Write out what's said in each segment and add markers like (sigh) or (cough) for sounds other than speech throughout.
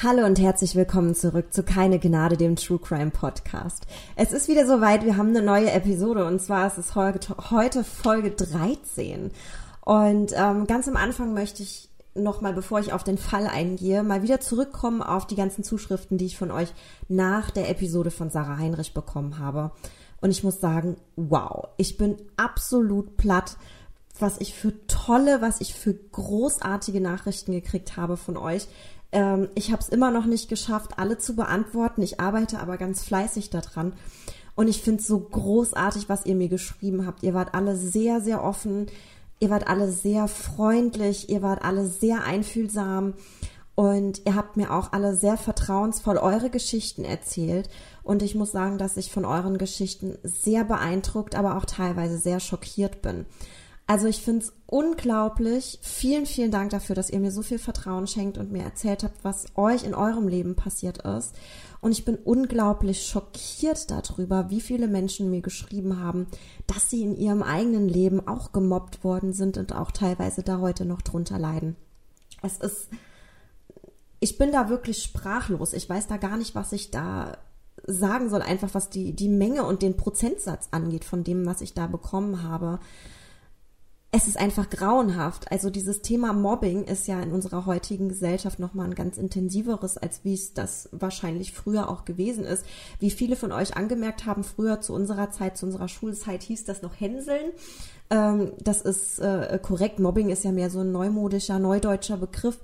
Hallo und herzlich willkommen zurück zu Keine Gnade, dem True Crime Podcast. Es ist wieder soweit, wir haben eine neue Episode und zwar ist es heute Folge 13. Und ähm, ganz am Anfang möchte ich nochmal, bevor ich auf den Fall eingehe, mal wieder zurückkommen auf die ganzen Zuschriften, die ich von euch nach der Episode von Sarah Heinrich bekommen habe. Und ich muss sagen, wow, ich bin absolut platt, was ich für tolle, was ich für großartige Nachrichten gekriegt habe von euch. Ähm, ich habe es immer noch nicht geschafft, alle zu beantworten. Ich arbeite aber ganz fleißig daran. Und ich finde es so großartig, was ihr mir geschrieben habt. Ihr wart alle sehr, sehr offen. Ihr wart alle sehr freundlich. Ihr wart alle sehr einfühlsam. Und ihr habt mir auch alle sehr vertrauensvoll eure Geschichten erzählt. Und ich muss sagen, dass ich von euren Geschichten sehr beeindruckt, aber auch teilweise sehr schockiert bin. Also ich finde es unglaublich. Vielen, vielen Dank dafür, dass ihr mir so viel Vertrauen schenkt und mir erzählt habt, was euch in eurem Leben passiert ist. Und ich bin unglaublich schockiert darüber, wie viele Menschen mir geschrieben haben, dass sie in ihrem eigenen Leben auch gemobbt worden sind und auch teilweise da heute noch drunter leiden. Es ist, ich bin da wirklich sprachlos. Ich weiß da gar nicht, was ich da sagen soll, einfach was die, die Menge und den Prozentsatz angeht von dem, was ich da bekommen habe es ist einfach grauenhaft. Also dieses Thema Mobbing ist ja in unserer heutigen Gesellschaft nochmal ein ganz intensiveres, als wie es das wahrscheinlich früher auch gewesen ist. Wie viele von euch angemerkt haben, früher zu unserer Zeit, zu unserer Schulzeit hieß das noch Hänseln. Ähm, das ist äh, korrekt. Mobbing ist ja mehr so ein neumodischer, neudeutscher Begriff.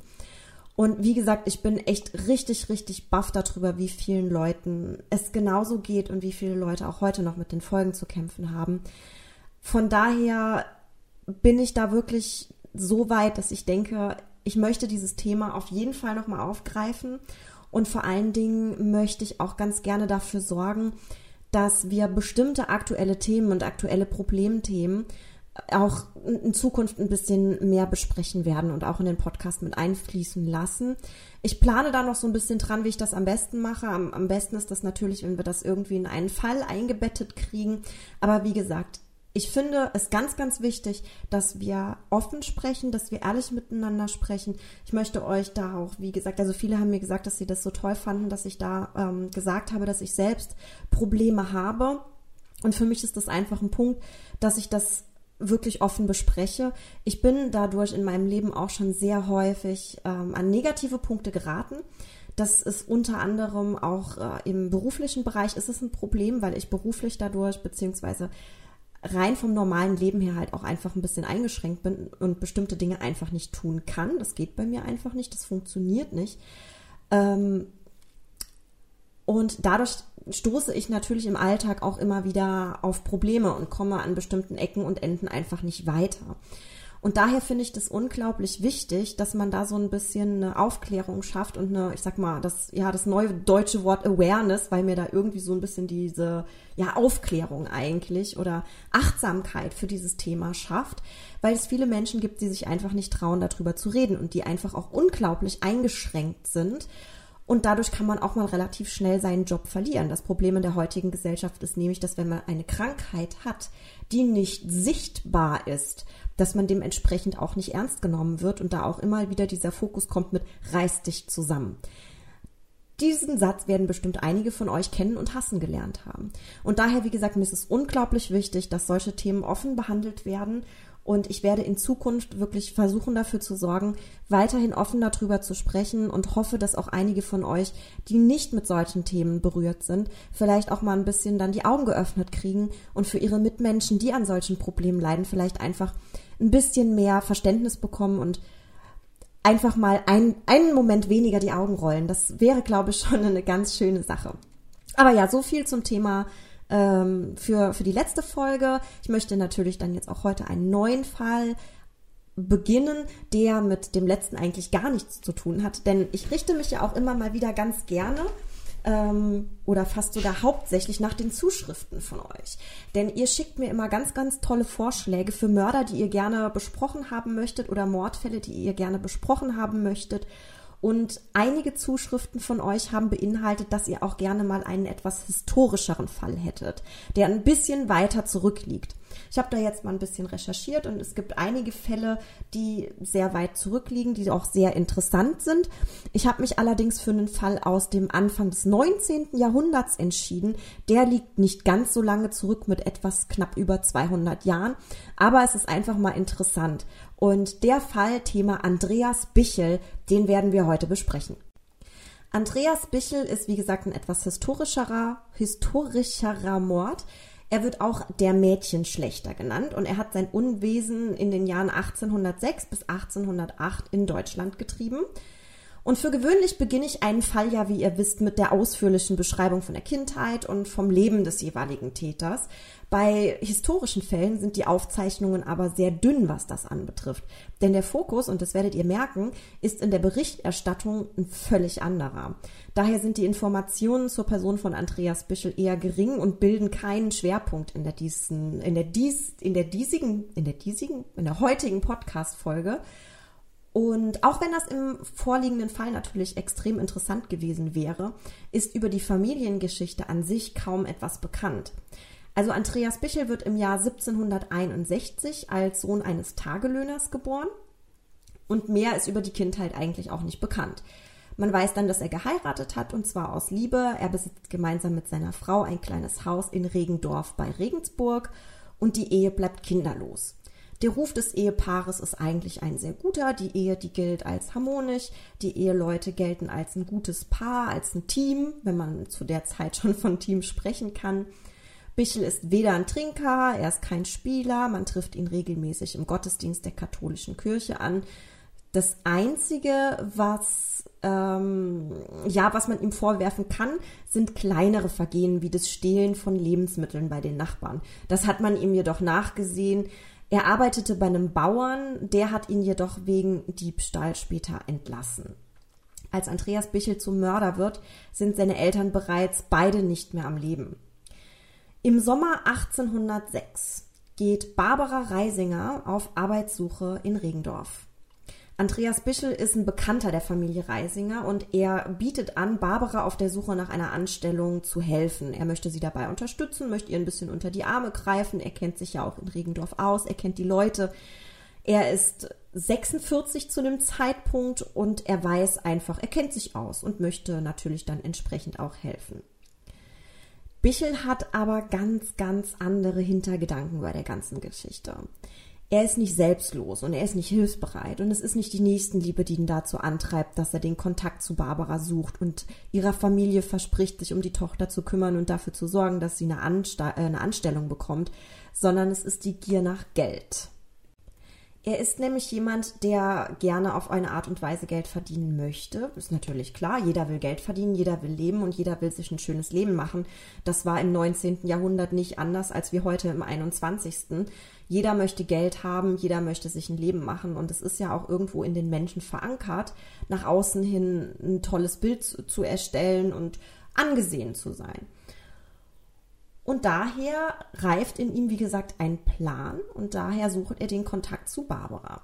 Und wie gesagt, ich bin echt richtig, richtig baff darüber, wie vielen Leuten es genauso geht und wie viele Leute auch heute noch mit den Folgen zu kämpfen haben. Von daher bin ich da wirklich so weit, dass ich denke, ich möchte dieses Thema auf jeden Fall nochmal aufgreifen und vor allen Dingen möchte ich auch ganz gerne dafür sorgen, dass wir bestimmte aktuelle Themen und aktuelle Problemthemen auch in Zukunft ein bisschen mehr besprechen werden und auch in den Podcast mit einfließen lassen. Ich plane da noch so ein bisschen dran, wie ich das am besten mache. Am, am besten ist das natürlich, wenn wir das irgendwie in einen Fall eingebettet kriegen. Aber wie gesagt, ich finde es ganz, ganz wichtig, dass wir offen sprechen, dass wir ehrlich miteinander sprechen. Ich möchte euch da auch, wie gesagt, also viele haben mir gesagt, dass sie das so toll fanden, dass ich da ähm, gesagt habe, dass ich selbst Probleme habe. Und für mich ist das einfach ein Punkt, dass ich das wirklich offen bespreche. Ich bin dadurch in meinem Leben auch schon sehr häufig ähm, an negative Punkte geraten. Das ist unter anderem auch äh, im beruflichen Bereich ist es ein Problem, weil ich beruflich dadurch beziehungsweise rein vom normalen Leben her halt auch einfach ein bisschen eingeschränkt bin und bestimmte Dinge einfach nicht tun kann. Das geht bei mir einfach nicht, das funktioniert nicht. Ähm, und dadurch stoße ich natürlich im Alltag auch immer wieder auf Probleme und komme an bestimmten Ecken und Enden einfach nicht weiter. Und daher finde ich das unglaublich wichtig, dass man da so ein bisschen eine Aufklärung schafft und eine, ich sag mal, das, ja, das neue deutsche Wort Awareness, weil mir da irgendwie so ein bisschen diese, ja, Aufklärung eigentlich oder Achtsamkeit für dieses Thema schafft, weil es viele Menschen gibt, die sich einfach nicht trauen, darüber zu reden und die einfach auch unglaublich eingeschränkt sind. Und dadurch kann man auch mal relativ schnell seinen Job verlieren. Das Problem in der heutigen Gesellschaft ist nämlich, dass wenn man eine Krankheit hat, die nicht sichtbar ist, dass man dementsprechend auch nicht ernst genommen wird und da auch immer wieder dieser Fokus kommt mit reiß dich zusammen. Diesen Satz werden bestimmt einige von euch kennen und hassen gelernt haben. Und daher, wie gesagt, mir ist es unglaublich wichtig, dass solche Themen offen behandelt werden und ich werde in Zukunft wirklich versuchen dafür zu sorgen, weiterhin offen darüber zu sprechen und hoffe, dass auch einige von euch, die nicht mit solchen Themen berührt sind, vielleicht auch mal ein bisschen dann die Augen geöffnet kriegen und für ihre Mitmenschen, die an solchen Problemen leiden, vielleicht einfach ein bisschen mehr Verständnis bekommen und einfach mal ein, einen Moment weniger die Augen rollen. Das wäre, glaube ich, (laughs) schon eine ganz schöne Sache. Aber ja, so viel zum Thema ähm, für, für die letzte Folge. Ich möchte natürlich dann jetzt auch heute einen neuen Fall beginnen, der mit dem letzten eigentlich gar nichts zu tun hat. Denn ich richte mich ja auch immer mal wieder ganz gerne ähm, oder fast sogar hauptsächlich nach den Zuschriften von euch. Denn ihr schickt mir immer ganz, ganz tolle Vorschläge für Mörder, die ihr gerne besprochen haben möchtet oder Mordfälle, die ihr gerne besprochen haben möchtet. Und einige Zuschriften von euch haben beinhaltet, dass ihr auch gerne mal einen etwas historischeren Fall hättet, der ein bisschen weiter zurückliegt. Ich habe da jetzt mal ein bisschen recherchiert und es gibt einige Fälle, die sehr weit zurückliegen, die auch sehr interessant sind. Ich habe mich allerdings für einen Fall aus dem Anfang des 19. Jahrhunderts entschieden. Der liegt nicht ganz so lange zurück mit etwas knapp über 200 Jahren, aber es ist einfach mal interessant. Und der Fall, Thema Andreas Bichel, den werden wir heute besprechen. Andreas Bichel ist, wie gesagt, ein etwas historischerer, historischerer Mord. Er wird auch der Mädchenschlechter genannt und er hat sein Unwesen in den Jahren 1806 bis 1808 in Deutschland getrieben. Und für gewöhnlich beginne ich einen Fall ja, wie ihr wisst, mit der ausführlichen Beschreibung von der Kindheit und vom Leben des jeweiligen Täters. Bei historischen Fällen sind die Aufzeichnungen aber sehr dünn, was das anbetrifft. Denn der Fokus, und das werdet ihr merken, ist in der Berichterstattung ein völlig anderer. Daher sind die Informationen zur Person von Andreas Bischel eher gering und bilden keinen Schwerpunkt in der diesen, in der dies, in der diesigen, in der diesigen, in der heutigen Podcast-Folge. Und auch wenn das im vorliegenden Fall natürlich extrem interessant gewesen wäre, ist über die Familiengeschichte an sich kaum etwas bekannt. Also Andreas Bichel wird im Jahr 1761 als Sohn eines Tagelöhners geboren und mehr ist über die Kindheit eigentlich auch nicht bekannt. Man weiß dann, dass er geheiratet hat und zwar aus Liebe. Er besitzt gemeinsam mit seiner Frau ein kleines Haus in Regendorf bei Regensburg und die Ehe bleibt kinderlos. Der Ruf des Ehepaares ist eigentlich ein sehr guter. Die Ehe, die gilt als harmonisch. Die Eheleute gelten als ein gutes Paar, als ein Team, wenn man zu der Zeit schon von Team sprechen kann. Bichel ist weder ein Trinker, er ist kein Spieler, man trifft ihn regelmäßig im Gottesdienst der katholischen Kirche an. Das Einzige, was ähm, ja, was man ihm vorwerfen kann, sind kleinere Vergehen wie das Stehlen von Lebensmitteln bei den Nachbarn. Das hat man ihm jedoch nachgesehen. Er arbeitete bei einem Bauern, der hat ihn jedoch wegen Diebstahl später entlassen. Als Andreas Bichel zum Mörder wird, sind seine Eltern bereits beide nicht mehr am Leben. Im Sommer 1806 geht Barbara Reisinger auf Arbeitssuche in Regendorf. Andreas Bischel ist ein Bekannter der Familie Reisinger und er bietet an, Barbara auf der Suche nach einer Anstellung zu helfen. Er möchte sie dabei unterstützen, möchte ihr ein bisschen unter die Arme greifen. Er kennt sich ja auch in Regendorf aus, er kennt die Leute. Er ist 46 zu dem Zeitpunkt und er weiß einfach, er kennt sich aus und möchte natürlich dann entsprechend auch helfen. Bichel hat aber ganz, ganz andere Hintergedanken bei der ganzen Geschichte er ist nicht selbstlos und er ist nicht hilfsbereit und es ist nicht die Nächstenliebe, die ihn dazu antreibt, dass er den Kontakt zu Barbara sucht und ihrer Familie verspricht, sich um die Tochter zu kümmern und dafür zu sorgen, dass sie eine, Ansta äh, eine Anstellung bekommt, sondern es ist die Gier nach Geld. Er ist nämlich jemand, der gerne auf eine Art und Weise Geld verdienen möchte. Ist natürlich klar, jeder will Geld verdienen, jeder will leben und jeder will sich ein schönes Leben machen. Das war im 19. Jahrhundert nicht anders als wie heute im 21. Jeder möchte Geld haben, jeder möchte sich ein Leben machen und es ist ja auch irgendwo in den Menschen verankert, nach außen hin ein tolles Bild zu erstellen und angesehen zu sein. Und daher reift in ihm, wie gesagt, ein Plan und daher sucht er den Kontakt zu Barbara.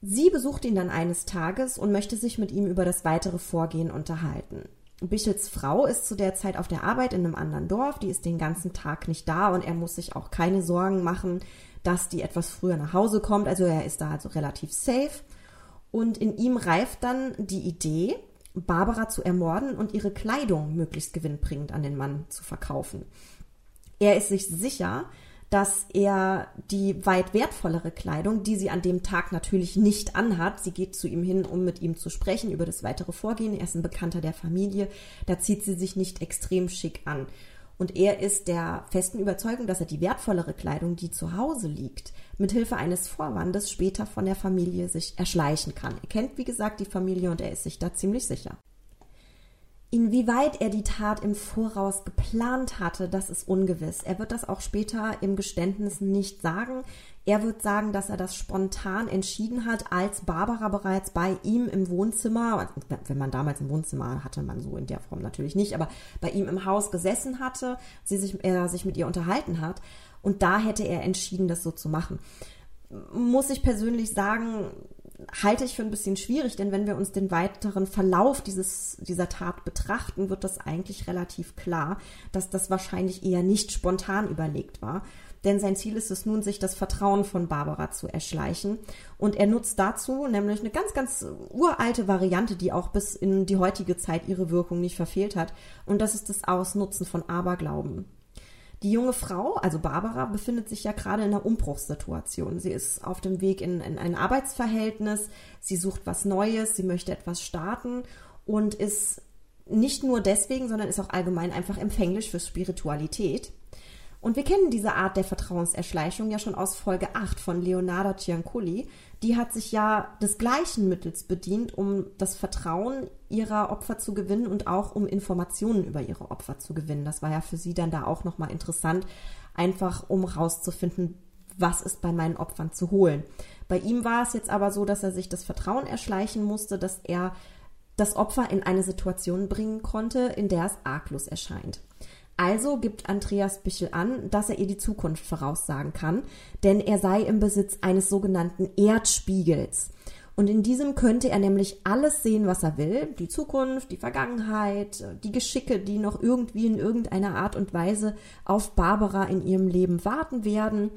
Sie besucht ihn dann eines Tages und möchte sich mit ihm über das weitere Vorgehen unterhalten. Bichels Frau ist zu der Zeit auf der Arbeit in einem anderen Dorf, die ist den ganzen Tag nicht da und er muss sich auch keine Sorgen machen, dass die etwas früher nach Hause kommt. Also er ist da also relativ safe. Und in ihm reift dann die Idee, Barbara zu ermorden und ihre Kleidung möglichst gewinnbringend an den Mann zu verkaufen. Er ist sich sicher, dass er die weit wertvollere Kleidung, die sie an dem Tag natürlich nicht anhat, sie geht zu ihm hin, um mit ihm zu sprechen über das weitere Vorgehen. Er ist ein Bekannter der Familie, da zieht sie sich nicht extrem schick an. Und er ist der festen Überzeugung, dass er die wertvollere Kleidung, die zu Hause liegt, mithilfe eines Vorwandes später von der Familie sich erschleichen kann. Er kennt, wie gesagt, die Familie und er ist sich da ziemlich sicher. Inwieweit er die Tat im Voraus geplant hatte, das ist ungewiss. Er wird das auch später im Geständnis nicht sagen. Er wird sagen, dass er das spontan entschieden hat, als Barbara bereits bei ihm im Wohnzimmer, wenn man damals ein Wohnzimmer hatte, man so in der Form natürlich nicht, aber bei ihm im Haus gesessen hatte, sie sich, er sich mit ihr unterhalten hat. Und da hätte er entschieden, das so zu machen. Muss ich persönlich sagen, halte ich für ein bisschen schwierig, denn wenn wir uns den weiteren Verlauf dieses, dieser Tat betrachten, wird das eigentlich relativ klar, dass das wahrscheinlich eher nicht spontan überlegt war. denn sein Ziel ist es nun, sich das Vertrauen von Barbara zu erschleichen. Und er nutzt dazu nämlich eine ganz, ganz uralte Variante, die auch bis in die heutige Zeit ihre Wirkung nicht verfehlt hat. Und das ist das Ausnutzen von Aberglauben. Die junge Frau, also Barbara, befindet sich ja gerade in einer Umbruchssituation. Sie ist auf dem Weg in, in ein Arbeitsverhältnis, sie sucht was Neues, sie möchte etwas starten und ist nicht nur deswegen, sondern ist auch allgemein einfach empfänglich für Spiritualität. Und wir kennen diese Art der Vertrauenserschleichung ja schon aus Folge 8 von Leonardo Ciancoli. Die hat sich ja des gleichen Mittels bedient, um das Vertrauen ihrer Opfer zu gewinnen und auch um Informationen über ihre Opfer zu gewinnen. Das war ja für sie dann da auch nochmal interessant, einfach um rauszufinden, was ist bei meinen Opfern zu holen. Bei ihm war es jetzt aber so, dass er sich das Vertrauen erschleichen musste, dass er das Opfer in eine Situation bringen konnte, in der es arglos erscheint. Also gibt Andreas Bichel an, dass er ihr die Zukunft voraussagen kann, denn er sei im Besitz eines sogenannten Erdspiegels. Und in diesem könnte er nämlich alles sehen, was er will. Die Zukunft, die Vergangenheit, die Geschicke, die noch irgendwie in irgendeiner Art und Weise auf Barbara in ihrem Leben warten werden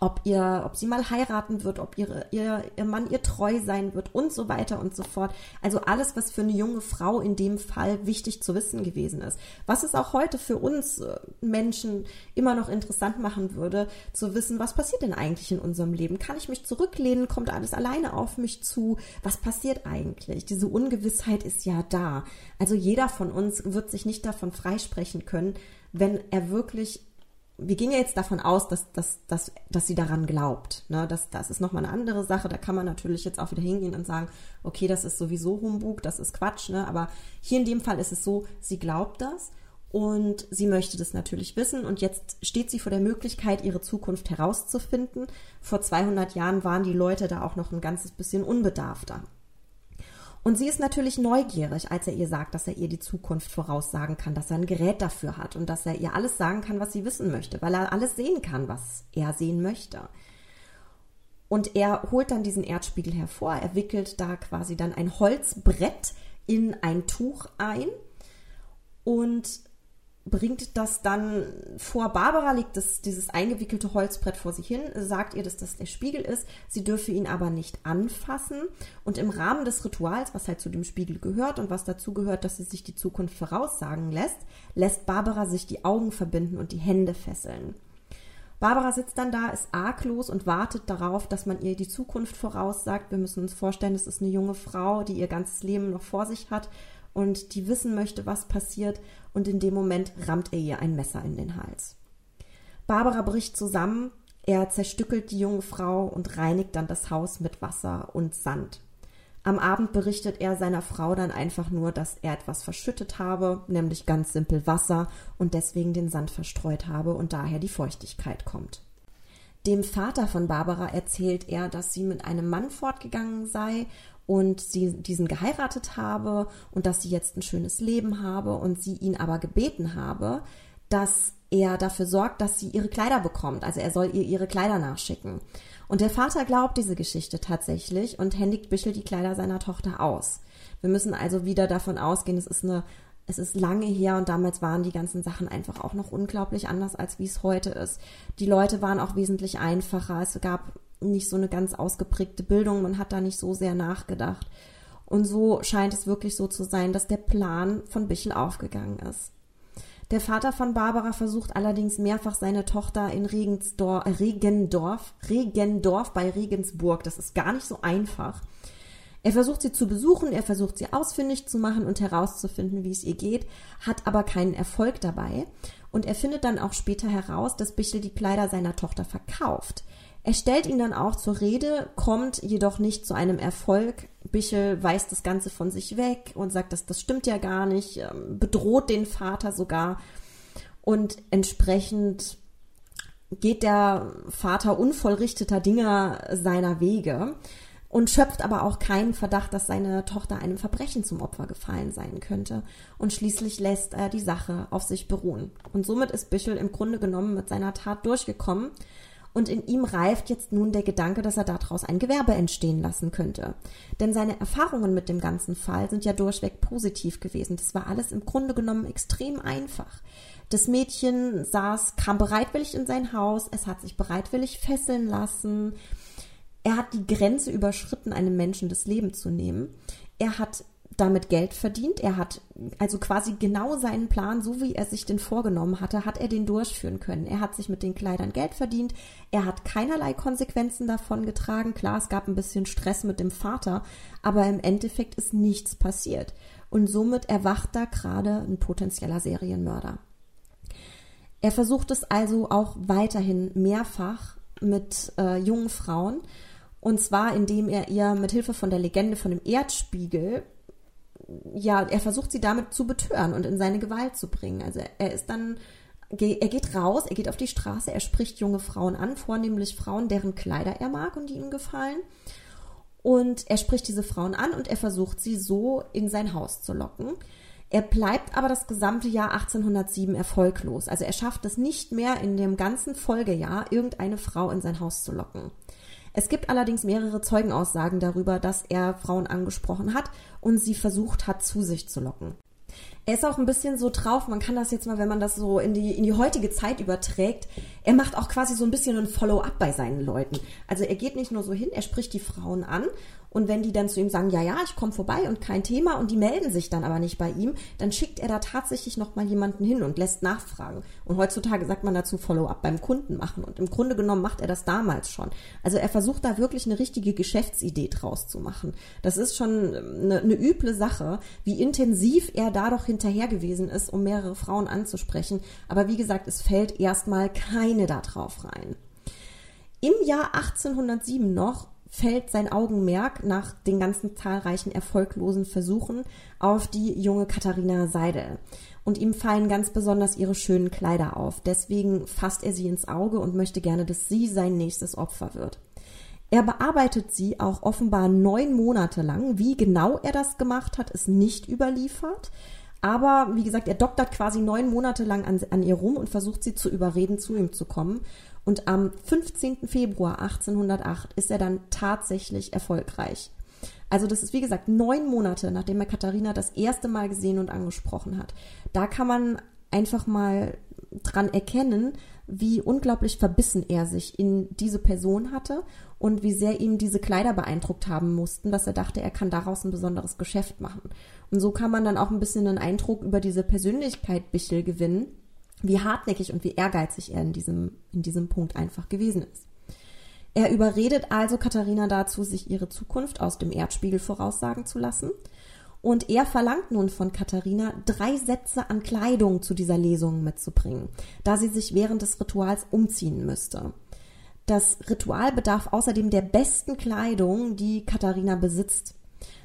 ob ihr, ob sie mal heiraten wird, ob ihre, ihr, ihr Mann ihr treu sein wird und so weiter und so fort. Also alles, was für eine junge Frau in dem Fall wichtig zu wissen gewesen ist. Was es auch heute für uns äh, Menschen immer noch interessant machen würde, zu wissen, was passiert denn eigentlich in unserem Leben? Kann ich mich zurücklehnen? Kommt alles alleine auf mich zu? Was passiert eigentlich? Diese Ungewissheit ist ja da. Also jeder von uns wird sich nicht davon freisprechen können, wenn er wirklich wir gehen ja jetzt davon aus, dass, dass, dass, dass sie daran glaubt. Ne? Das, das ist nochmal eine andere Sache. Da kann man natürlich jetzt auch wieder hingehen und sagen, okay, das ist sowieso Humbug, das ist Quatsch. Ne? Aber hier in dem Fall ist es so, sie glaubt das und sie möchte das natürlich wissen. Und jetzt steht sie vor der Möglichkeit, ihre Zukunft herauszufinden. Vor 200 Jahren waren die Leute da auch noch ein ganzes bisschen unbedarfter. Und sie ist natürlich neugierig, als er ihr sagt, dass er ihr die Zukunft voraussagen kann, dass er ein Gerät dafür hat und dass er ihr alles sagen kann, was sie wissen möchte, weil er alles sehen kann, was er sehen möchte. Und er holt dann diesen Erdspiegel hervor, er wickelt da quasi dann ein Holzbrett in ein Tuch ein und bringt das dann vor. Barbara legt das, dieses eingewickelte Holzbrett vor sich hin, sagt ihr, dass das der Spiegel ist. Sie dürfe ihn aber nicht anfassen. Und im Rahmen des Rituals, was halt zu dem Spiegel gehört und was dazu gehört, dass sie sich die Zukunft voraussagen lässt, lässt Barbara sich die Augen verbinden und die Hände fesseln. Barbara sitzt dann da, ist arglos und wartet darauf, dass man ihr die Zukunft voraussagt. Wir müssen uns vorstellen, es ist eine junge Frau, die ihr ganzes Leben noch vor sich hat und die wissen möchte, was passiert und in dem Moment rammt er ihr ein Messer in den Hals. Barbara bricht zusammen, er zerstückelt die junge Frau und reinigt dann das Haus mit Wasser und Sand. Am Abend berichtet er seiner Frau dann einfach nur, dass er etwas verschüttet habe, nämlich ganz simpel Wasser und deswegen den Sand verstreut habe und daher die Feuchtigkeit kommt. Dem Vater von Barbara erzählt er, dass sie mit einem Mann fortgegangen sei und sie diesen geheiratet habe und dass sie jetzt ein schönes Leben habe und sie ihn aber gebeten habe, dass er dafür sorgt, dass sie ihre Kleider bekommt. Also er soll ihr ihre Kleider nachschicken. Und der Vater glaubt diese Geschichte tatsächlich und händigt Bischel die Kleider seiner Tochter aus. Wir müssen also wieder davon ausgehen, es ist eine es ist lange her und damals waren die ganzen Sachen einfach auch noch unglaublich anders, als wie es heute ist. Die Leute waren auch wesentlich einfacher. Es gab nicht so eine ganz ausgeprägte Bildung, man hat da nicht so sehr nachgedacht. Und so scheint es wirklich so zu sein, dass der Plan von Bichel aufgegangen ist. Der Vater von Barbara versucht allerdings mehrfach seine Tochter in Regensdorf, äh, Regendorf, Regendorf bei Regensburg. Das ist gar nicht so einfach. Er versucht sie zu besuchen, er versucht sie ausfindig zu machen und herauszufinden, wie es ihr geht, hat aber keinen Erfolg dabei. Und er findet dann auch später heraus, dass Bichel die Kleider seiner Tochter verkauft. Er stellt ihn dann auch zur Rede, kommt jedoch nicht zu einem Erfolg. Bichel weist das Ganze von sich weg und sagt, dass das stimmt ja gar nicht, ähm, bedroht den Vater sogar. Und entsprechend geht der Vater unvollrichteter Dinger seiner Wege und schöpft aber auch keinen Verdacht, dass seine Tochter einem Verbrechen zum Opfer gefallen sein könnte. Und schließlich lässt er die Sache auf sich beruhen. Und somit ist Bichel im Grunde genommen mit seiner Tat durchgekommen Und in ihm reift jetzt nun der Gedanke, dass er daraus ein Gewerbe entstehen lassen könnte. Denn seine Erfahrungen mit dem ganzen Fall sind ja durchweg positiv gewesen. Das war alles im Grunde genommen extrem einfach. Das Mädchen saß, kam bereitwillig in sein Haus, es hat sich bereitwillig fesseln lassen. Er hat die Grenze überschritten, einem Menschen das Leben zu nehmen. Er hat damit Geld verdient. Er hat also quasi genau seinen Plan, so wie er sich den vorgenommen hatte, hat er den durchführen können. Er hat sich mit den Kleidern Geld verdient. Er hat keinerlei Konsequenzen davon getragen. Klar, es gab ein bisschen Stress mit dem Vater, aber im Endeffekt ist nichts passiert. Und somit erwacht da gerade ein potenzieller Serienmörder. Er versucht es also auch weiterhin mehrfach mit äh, jungen Frauen. Und zwar, indem er ihr mit Hilfe von der Legende von dem Erdspiegel ja, er versucht sie damit zu betören und in seine Gewalt zu bringen. Also er ist dann, er geht raus, er geht auf die Straße, er spricht junge Frauen an, vornehmlich Frauen, deren Kleider er mag und die ihm gefallen. Und er spricht diese Frauen an und er versucht sie so in sein Haus zu locken. Er bleibt aber das gesamte Jahr 1807 erfolglos. Also er schafft es nicht mehr in dem ganzen Folgejahr, irgendeine Frau in sein Haus zu locken. Es gibt allerdings mehrere Zeugenaussagen darüber, dass er Frauen angesprochen hat und sie versucht hat, zu sich zu locken. Er ist auch ein bisschen so drauf, man kann das jetzt mal, wenn man das so in die, in die heutige Zeit überträgt, er macht auch quasi so ein bisschen ein Follow-up bei seinen Leuten. Also er geht nicht nur so hin, er spricht die Frauen an und wenn die dann zu ihm sagen, ja, ja, ich komme vorbei und kein Thema und die melden sich dann aber nicht bei ihm, dann schickt er da tatsächlich nochmal jemanden hin und lässt nachfragen. Und heutzutage sagt man dazu Follow-up beim Kunden machen. Und im Grunde genommen macht er das damals schon. Also er versucht da wirklich eine richtige Geschäftsidee draus zu machen. Das ist schon eine, eine üble Sache, wie intensiv er da doch hinterher gewesen ist, um mehrere Frauen anzusprechen. Aber wie gesagt, es fällt erstmal keine da drauf rein. Im Jahr 1807 noch fällt sein Augenmerk nach den ganzen zahlreichen erfolglosen Versuchen auf die junge Katharina Seidel. Und ihm fallen ganz besonders ihre schönen Kleider auf. Deswegen fasst er sie ins Auge und möchte gerne, dass sie sein nächstes Opfer wird. Er bearbeitet sie auch offenbar neun Monate lang. Wie genau er das gemacht hat, ist nicht überliefert. Aber wie gesagt, er doktert quasi neun Monate lang an, an, ihr rum und versucht sie zu überreden, zu ihm zu kommen. Und am 15. Februar 1808 ist er dann tatsächlich erfolgreich. Also das ist wie gesagt neun Monate, nachdem er Katharina das erste Mal gesehen und angesprochen hat. Da kann man einfach mal dran erkennen, wie unglaublich verbissen er sich in diese Person hatte und wie sehr ihn diese Kleider beeindruckt haben mussten, dass er dachte, er kann daraus ein besonderes Geschäft machen. Und so kann man dann auch ein bisschen einen Eindruck über diese Persönlichkeit Bichel gewinnen wie hartnäckig und wie ehrgeizig er in diesem, in diesem Punkt einfach gewesen ist. Er überredet also Katharina dazu, sich ihre Zukunft aus dem Erdspiegel voraussagen zu lassen. Und er verlangt nun von Katharina, drei Sätze an Kleidung zu dieser Lesung mitzubringen, da sie sich während des Rituals umziehen müsste. Das Ritual bedarf außerdem der besten Kleidung, die Katharina besitzt.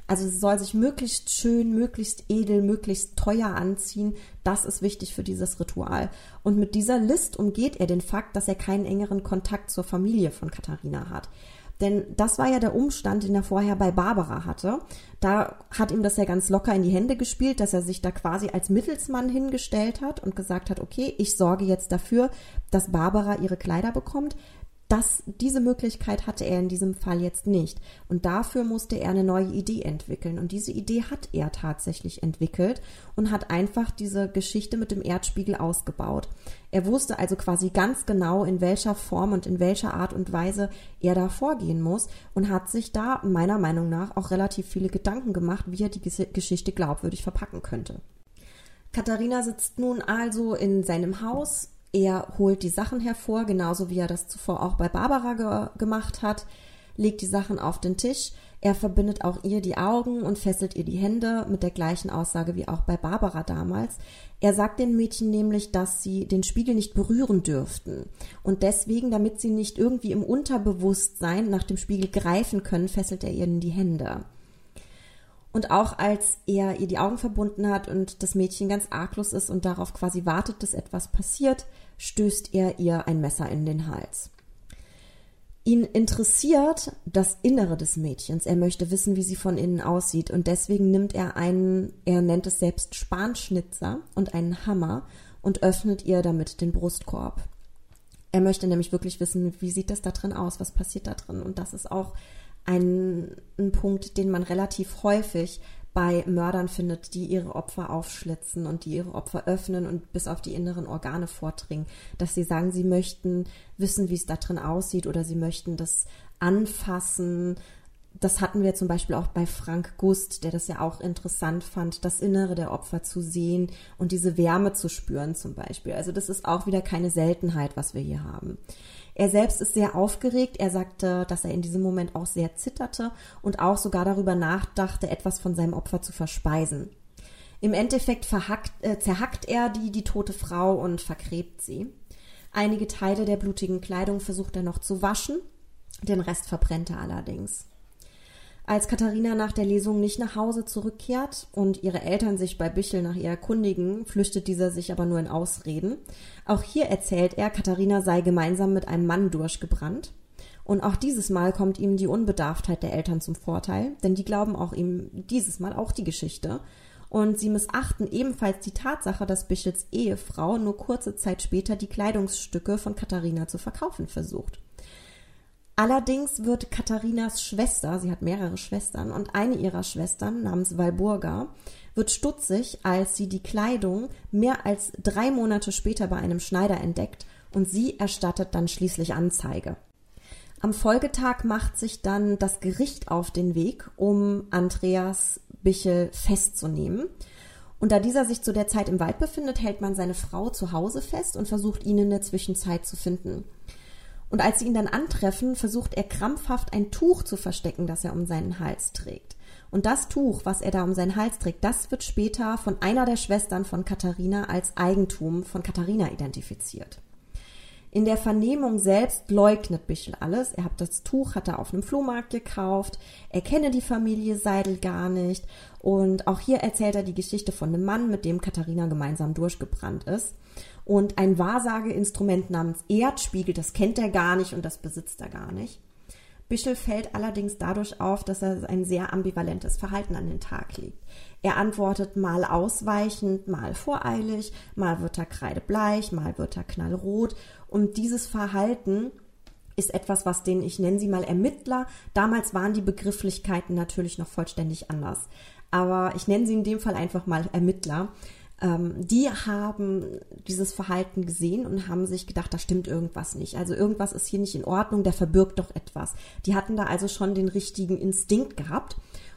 Also sie soll sich möglichst schön, möglichst edel, möglichst teuer anziehen. Das ist wichtig für dieses Ritual. Und mit dieser List umgeht er den Fakt, dass er keinen engeren Kontakt zur Familie von Katharina hat. Denn das war ja der Umstand, den er vorher bei Barbara hatte. Da hat ihm das ja ganz locker in die Hände gespielt, dass er sich da quasi als Mittelsmann hingestellt hat und gesagt hat, okay, ich sorge jetzt dafür, dass Barbara ihre Kleider bekommt. Das, diese Möglichkeit hatte er in diesem Fall jetzt nicht. Und dafür musste er eine neue Idee entwickeln. Und diese Idee hat er tatsächlich entwickelt und hat einfach diese Geschichte mit dem Erdspiegel ausgebaut. Er wusste also quasi ganz genau, in welcher Form und in welcher Art und Weise er da vorgehen muss und hat sich da meiner Meinung nach auch relativ viele Gedanken gemacht, wie er die Geschichte glaubwürdig verpacken könnte. Katharina sitzt nun also in seinem Haus, er holt die Sachen hervor, genauso wie er das zuvor auch bei Barbara ge gemacht hat, legt die Sachen auf den Tisch. Er verbindet auch ihr die Augen und fesselt ihr die Hände mit der gleichen Aussage wie auch bei Barbara damals. Er sagt den Mädchen nämlich, dass sie den Spiegel nicht berühren dürften. Und deswegen, damit sie nicht irgendwie im Unterbewusstsein nach dem Spiegel greifen können, fesselt er ihnen die Hände. Und auch als er ihr die Augen verbunden hat und das Mädchen ganz arglos ist und darauf quasi wartet, dass etwas passiert, stößt er ihr ein Messer in den Hals. Ihn interessiert das Innere des Mädchens. Er möchte wissen, wie sie von innen aussieht. Und deswegen nimmt er einen, er nennt es selbst Spanschnitzer und einen Hammer und öffnet ihr damit den Brustkorb. Er möchte nämlich wirklich wissen, wie sieht das da drin aus, was passiert da drin. Und das ist auch ein, ein Punkt, den man relativ häufig bei Mördern findet, die ihre Opfer aufschlitzen und die ihre Opfer öffnen und bis auf die inneren Organe vordringen, dass sie sagen, sie möchten wissen, wie es da drin aussieht oder sie möchten das anfassen. Das hatten wir zum Beispiel auch bei Frank Gust, der das ja auch interessant fand, das Innere der Opfer zu sehen und diese Wärme zu spüren zum Beispiel. Also das ist auch wieder keine Seltenheit, was wir hier haben. Er selbst ist sehr aufgeregt. Er sagte, dass er in diesem Moment auch sehr zitterte und auch sogar darüber nachdachte, etwas von seinem Opfer zu verspeisen. Im Endeffekt verhackt, äh, zerhackt er die, die tote Frau und vergräbt sie. Einige Teile der blutigen Kleidung versucht er noch zu waschen, den Rest verbrennt er allerdings. Als Katharina nach der Lesung nicht nach Hause zurückkehrt und ihre Eltern sich bei Bichel nach ihr erkundigen, flüchtet dieser sich aber nur in Ausreden. Auch hier erzählt er, Katharina sei gemeinsam mit einem Mann durchgebrannt. Und auch dieses Mal kommt ihm die Unbedarftheit der Eltern zum Vorteil, denn die glauben auch ihm dieses Mal auch die Geschichte. Und sie missachten ebenfalls die Tatsache, dass Bichels Ehefrau nur kurze Zeit später die Kleidungsstücke von Katharina zu verkaufen versucht. Allerdings wird Katharinas Schwester, sie hat mehrere Schwestern, und eine ihrer Schwestern namens Walburga wird stutzig, als sie die Kleidung mehr als drei Monate später bei einem Schneider entdeckt und sie erstattet dann schließlich Anzeige. Am Folgetag macht sich dann das Gericht auf den Weg, um Andreas Bichel festzunehmen. Und da dieser sich zu der Zeit im Wald befindet, hält man seine Frau zu Hause fest und versucht ihn in der Zwischenzeit zu finden. Und als sie ihn dann antreffen, versucht er krampfhaft ein Tuch zu verstecken, das er um seinen Hals trägt. Und das Tuch, was er da um seinen Hals trägt, das wird später von einer der Schwestern von Katharina als Eigentum von Katharina identifiziert. In der Vernehmung selbst leugnet Bichel alles. Er hat das Tuch hat er auf einem Flohmarkt gekauft. Er kenne die Familie Seidel gar nicht. Und auch hier erzählt er die Geschichte von einem Mann, mit dem Katharina gemeinsam durchgebrannt ist und ein Wahrsageinstrument namens Erdspiegel, das kennt er gar nicht und das besitzt er gar nicht. Bischel fällt allerdings dadurch auf, dass er ein sehr ambivalentes Verhalten an den Tag legt. Er antwortet mal ausweichend, mal voreilig, mal wird er kreidebleich, mal wird er knallrot. Und dieses Verhalten ist etwas, was den, ich nenne sie mal Ermittler, damals waren die Begrifflichkeiten natürlich noch vollständig anders. Aber ich nenne sie in dem Fall einfach mal Ermittler die haben dieses Verhalten gesehen und haben sich gedacht, da stimmt irgendwas nicht. Also irgendwas ist hier nicht in Ordnung, der verbirgt doch etwas. Die hatten da also schon den richtigen Instinkt gehabt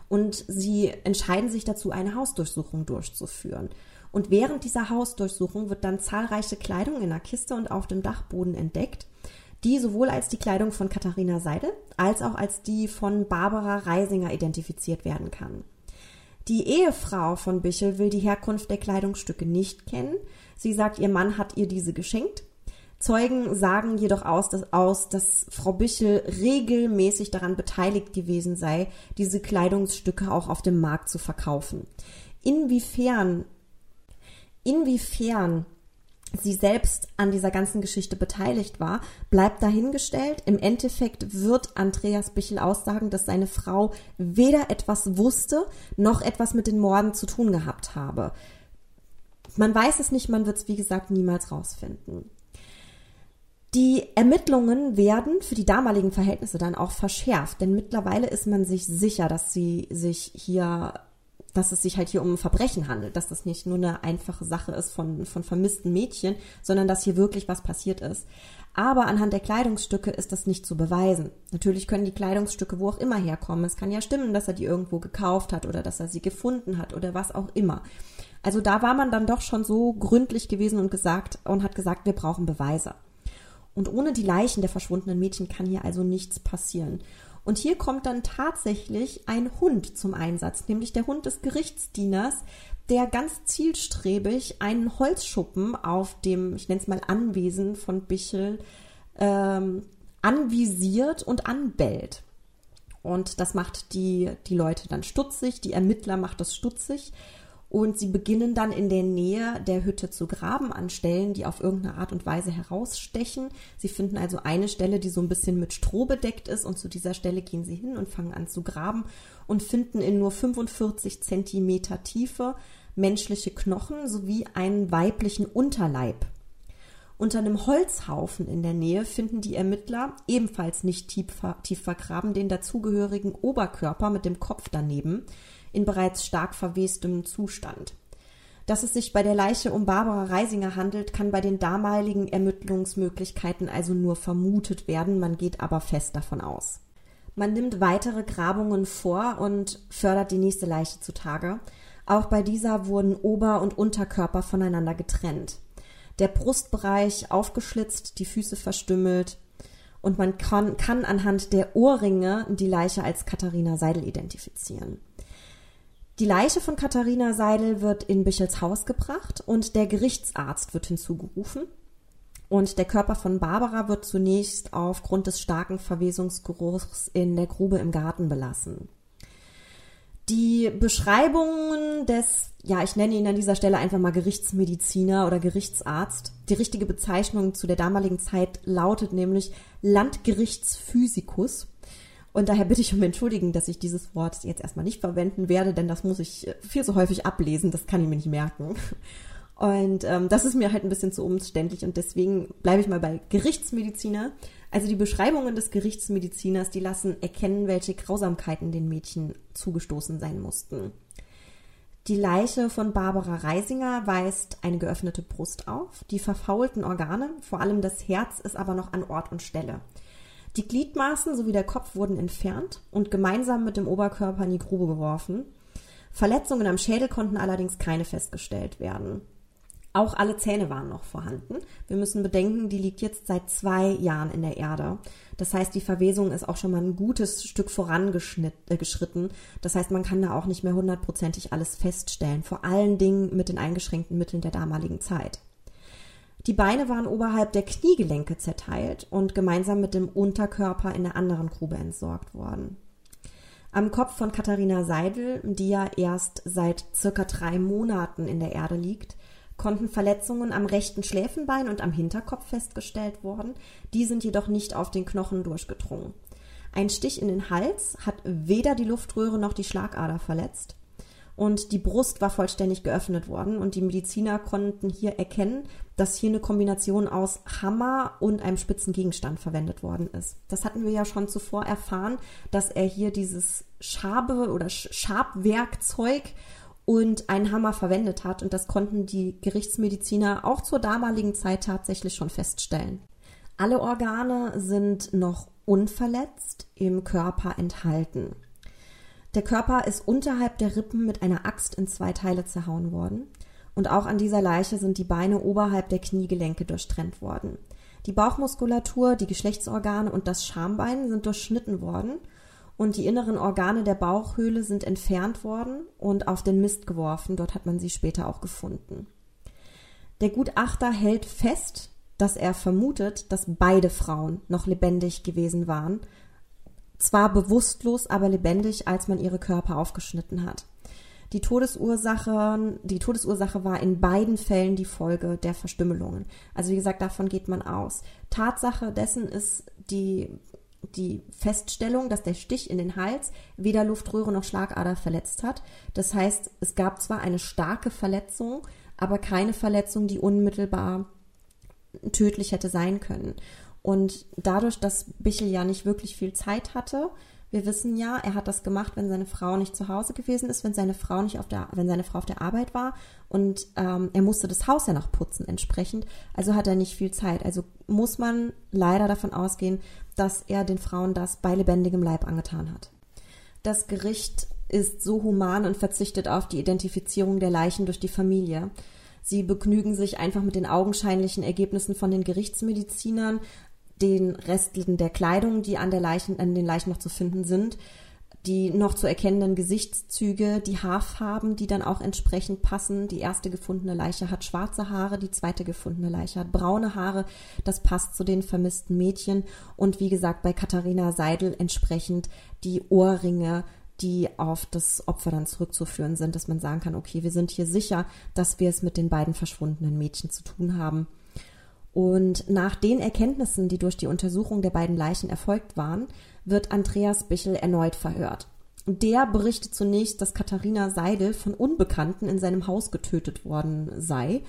und sie entscheiden sich dazu, eine Hausdurchsuchung durchzuführen. Und während dieser Hausdurchsuchung wird dann zahlreiche Kleidung in der Kiste und auf dem Dachboden entdeckt, die sowohl als die Kleidung von Katharina Seidel als auch als die von Barbara Reisinger identifiziert werden kann. Die Ehefrau von Bichel will die Herkunft der Kleidungsstücke nicht kennen. Sie sagt, ihr Mann hat ihr diese geschenkt. Zeugen sagen jedoch aus, dass, aus, dass Frau Bichel regelmäßig daran beteiligt gewesen sei, diese Kleidungsstücke auch auf dem Markt zu verkaufen. Inwiefern, inwiefern sie selbst an dieser ganzen Geschichte beteiligt war, bleibt dahingestellt. Im Endeffekt wird Andreas Bichel aussagen, dass seine Frau weder etwas wusste, noch etwas mit den Morden zu tun gehabt habe. Man weiß es nicht, man wird es wie gesagt niemals rausfinden. Die Ermittlungen werden für die damaligen Verhältnisse dann auch verschärft, denn mittlerweile ist man sich sicher, dass sie sich hier dass es sich halt hier um ein Verbrechen handelt, dass das nicht nur eine einfache Sache ist von, von vermissten Mädchen, sondern dass hier wirklich was passiert ist. Aber anhand der Kleidungsstücke ist das nicht zu beweisen. Natürlich können die Kleidungsstücke wo auch immer herkommen. Es kann ja stimmen, dass er die irgendwo gekauft hat oder dass er sie gefunden hat oder was auch immer. Also da war man dann doch schon so gründlich gewesen und gesagt und hat gesagt, wir brauchen Beweise. Und ohne die Leichen der verschwundenen Mädchen kann hier also nichts passieren. Und hier kommt dann tatsächlich ein Hund zum Einsatz, nämlich der Hund des Gerichtsdieners, der ganz zielstrebig einen Holzschuppen auf dem, ich nenne es mal Anwesen von Bichel, ähm, anvisiert und anbellt. Und das macht die, die Leute dann stutzig, die Ermittler macht das stutzig und sie beginnen dann in der Nähe der Hütte zu graben an Stellen, die auf irgendeine Art und Weise herausstechen. Sie finden also eine Stelle, die so ein bisschen mit Stroh bedeckt ist und zu dieser Stelle gehen sie hin und fangen an zu graben und finden in nur 45 Zentimeter Tiefe menschliche Knochen sowie einen weiblichen Unterleib. Unter einem Holzhaufen in der Nähe finden die Ermittler, ebenfalls nicht tief, tief vergraben, den dazugehörigen Oberkörper mit dem Kopf daneben in bereits stark verwestem Zustand. Dass es sich bei der Leiche um Barbara Reisinger handelt, kann bei den damaligen Ermittlungsmöglichkeiten also nur vermutet werden, man geht aber fest davon aus. Man nimmt weitere Grabungen vor und fördert die nächste Leiche zutage. Auch bei dieser wurden Ober- und Unterkörper voneinander getrennt. Der Brustbereich aufgeschlitzt, die Füße verstümmelt und man kann, kann anhand der Ohrringe die Leiche als Katharina Seidel identifizieren. Die Leiche von Katharina Seidel wird in Bichels Haus gebracht und der Gerichtsarzt wird hinzugerufen. Und der Körper von Barbara wird zunächst aufgrund des starken Verwesungsgeruchs in der Grube im Garten belassen. Die Beschreibungen des, ja, ich nenne ihn an dieser Stelle einfach mal Gerichtsmediziner oder Gerichtsarzt. Die richtige Bezeichnung zu der damaligen Zeit lautet nämlich Landgerichtsphysikus. Und daher bitte ich um Entschuldigen, dass ich dieses Wort jetzt erstmal nicht verwenden werde, denn das muss ich äh, viel zu häufig ablesen, das kann ich mir nicht merken. (laughs) Und ähm, das ist mir halt ein bisschen zu umständlich und deswegen bleibe ich mal bei Gerichtsmediziner. Also die Beschreibungen des Gerichtsmediziners, die lassen erkennen, welche Grausamkeiten den Mädchen zugestoßen sein mussten. Die Leiche von Barbara Reisinger weist eine geöffnete Brust auf. Die verfaulten Organe, vor allem das Herz, ist aber noch an Ort und Stelle. Die Gliedmaßen sowie der Kopf wurden entfernt und gemeinsam mit dem Oberkörper in die Grube geworfen. Verletzungen am Schädel konnten allerdings keine festgestellt werden. Auch alle Zähne waren noch vorhanden. Wir müssen bedenken, die liegt jetzt seit zwei Jahren in der Erde. Das heißt, die Verwesung ist auch schon mal ein gutes Stück vorangeschritten. Äh, das heißt, man kann da auch nicht mehr hundertprozentig alles feststellen. Vor allen Dingen mit den eingeschränkten Mitteln der damaligen Zeit. Die Beine waren oberhalb der Kniegelenke zerteilt und gemeinsam mit dem Unterkörper in der anderen Grube entsorgt worden. Am Kopf von Katharina Seidel, die ja erst seit circa drei Monaten in der Erde liegt, konnten Verletzungen am rechten Schläfenbein und am Hinterkopf festgestellt worden. Die sind jedoch nicht auf den Knochen durchgedrungen. Ein Stich in den Hals hat weder die Luftröhre noch die Schlagader verletzt und die Brust war vollständig geöffnet worden und die Mediziner konnten hier erkennen, dass hier eine Kombination aus Hammer und einem spitzen Gegenstand verwendet worden ist. Das hatten wir ja schon zuvor erfahren, dass er hier dieses Schabe oder Schabwerkzeug und einen Hammer verwendet hat und das konnten die Gerichtsmediziner auch zur damaligen Zeit tatsächlich schon feststellen. Alle Organe sind noch unverletzt im Körper enthalten. Der Körper ist unterhalb der Rippen mit einer Axt in zwei Teile zerhauen worden. Und auch an dieser Leiche sind die Beine oberhalb der Kniegelenke durchtrennt worden. Die Bauchmuskulatur, die Geschlechtsorgane und das Schambein sind durchschnitten worden und die inneren Organe der Bauchhöhle sind entfernt worden und auf den Mist geworfen. Dort hat man sie später auch gefunden. Der Gutachter hält fest, dass er vermutet, dass beide Frauen noch lebendig gewesen waren zwar bewusstlos, aber lebendig, als man ihre Körper aufgeschnitten hat. Die Todesursache, die Todesursache war in beiden Fällen die Folge der Verstümmelungen. Also wie gesagt, davon geht man aus. Tatsache dessen ist die, die Feststellung, dass der Stich in den Hals weder Luftröhre noch Schlagader verletzt hat. Das heißt, es gab zwar eine starke Verletzung, aber keine Verletzung, die unmittelbar tödlich hätte sein können. Und dadurch, dass Bichel ja nicht wirklich viel Zeit hatte, wir wissen ja, er hat das gemacht, wenn seine Frau nicht zu Hause gewesen ist, wenn seine Frau nicht auf der, wenn seine Frau auf der Arbeit war und ähm, er musste das Haus ja noch putzen entsprechend. Also hat er nicht viel Zeit. Also muss man leider davon ausgehen, dass er den Frauen das bei lebendigem Leib angetan hat. Das Gericht ist so human und verzichtet auf die Identifizierung der Leichen durch die Familie. Sie begnügen sich einfach mit den augenscheinlichen Ergebnissen von den Gerichtsmedizinern, den Resten der Kleidung, die an, der Leichen, an den Leichen noch zu finden sind, die noch zu erkennenden Gesichtszüge, die Haarfarben, die dann auch entsprechend passen. Die erste gefundene Leiche hat schwarze Haare, die zweite gefundene Leiche hat braune Haare. Das passt zu den vermissten Mädchen. Und wie gesagt, bei Katharina Seidel entsprechend die Ohrringe, die auf das Opfer dann zurückzuführen sind, dass man sagen kann, okay, wir sind hier sicher, dass wir es mit den beiden verschwundenen Mädchen zu tun haben. Und nach den Erkenntnissen, die durch die Untersuchung der beiden Leichen erfolgt waren, wird Andreas Bichel erneut verhört. Der berichtet zunächst, dass Katharina Seidel von Unbekannten in seinem Haus getötet worden sei.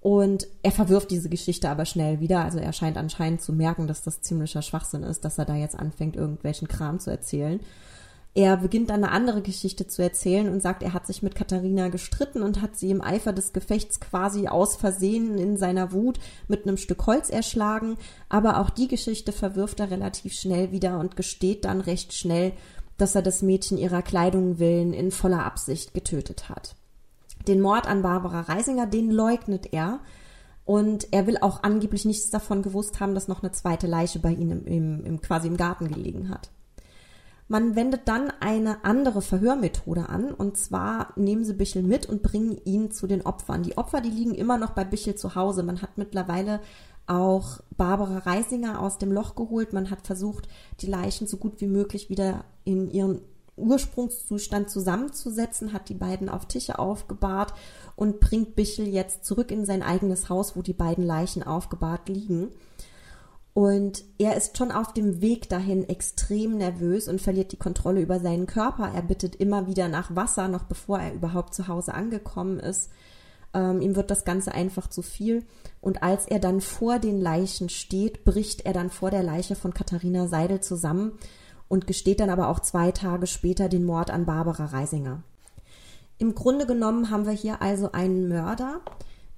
Und er verwirft diese Geschichte aber schnell wieder. Also er scheint anscheinend zu merken, dass das ziemlicher Schwachsinn ist, dass er da jetzt anfängt, irgendwelchen Kram zu erzählen. Er beginnt dann eine andere Geschichte zu erzählen und sagt, er hat sich mit Katharina gestritten und hat sie im Eifer des Gefechts quasi aus Versehen in seiner Wut mit einem Stück Holz erschlagen. Aber auch die Geschichte verwirft er relativ schnell wieder und gesteht dann recht schnell, dass er das Mädchen ihrer Kleidung willen in voller Absicht getötet hat. Den Mord an Barbara Reisinger, den leugnet er. Und er will auch angeblich nichts davon gewusst haben, dass noch eine zweite Leiche bei ihm im, im, quasi im Garten gelegen hat. Man wendet dann eine andere Verhörmethode an und zwar nehmen sie Bichel mit und bringen ihn zu den Opfern. Die Opfer, die liegen immer noch bei Bichel zu Hause. Man hat mittlerweile auch Barbara Reisinger aus dem Loch geholt. Man hat versucht, die Leichen so gut wie möglich wieder in ihren Ursprungszustand zusammenzusetzen, hat die beiden auf Tische aufgebahrt und bringt Bichel jetzt zurück in sein eigenes Haus, wo die beiden Leichen aufgebahrt liegen. Und er ist schon auf dem Weg dahin extrem nervös und verliert die Kontrolle über seinen Körper. Er bittet immer wieder nach Wasser, noch bevor er überhaupt zu Hause angekommen ist. Ähm, ihm wird das Ganze einfach zu viel. Und als er dann vor den Leichen steht, bricht er dann vor der Leiche von Katharina Seidel zusammen und gesteht dann aber auch zwei Tage später den Mord an Barbara Reisinger. Im Grunde genommen haben wir hier also einen Mörder,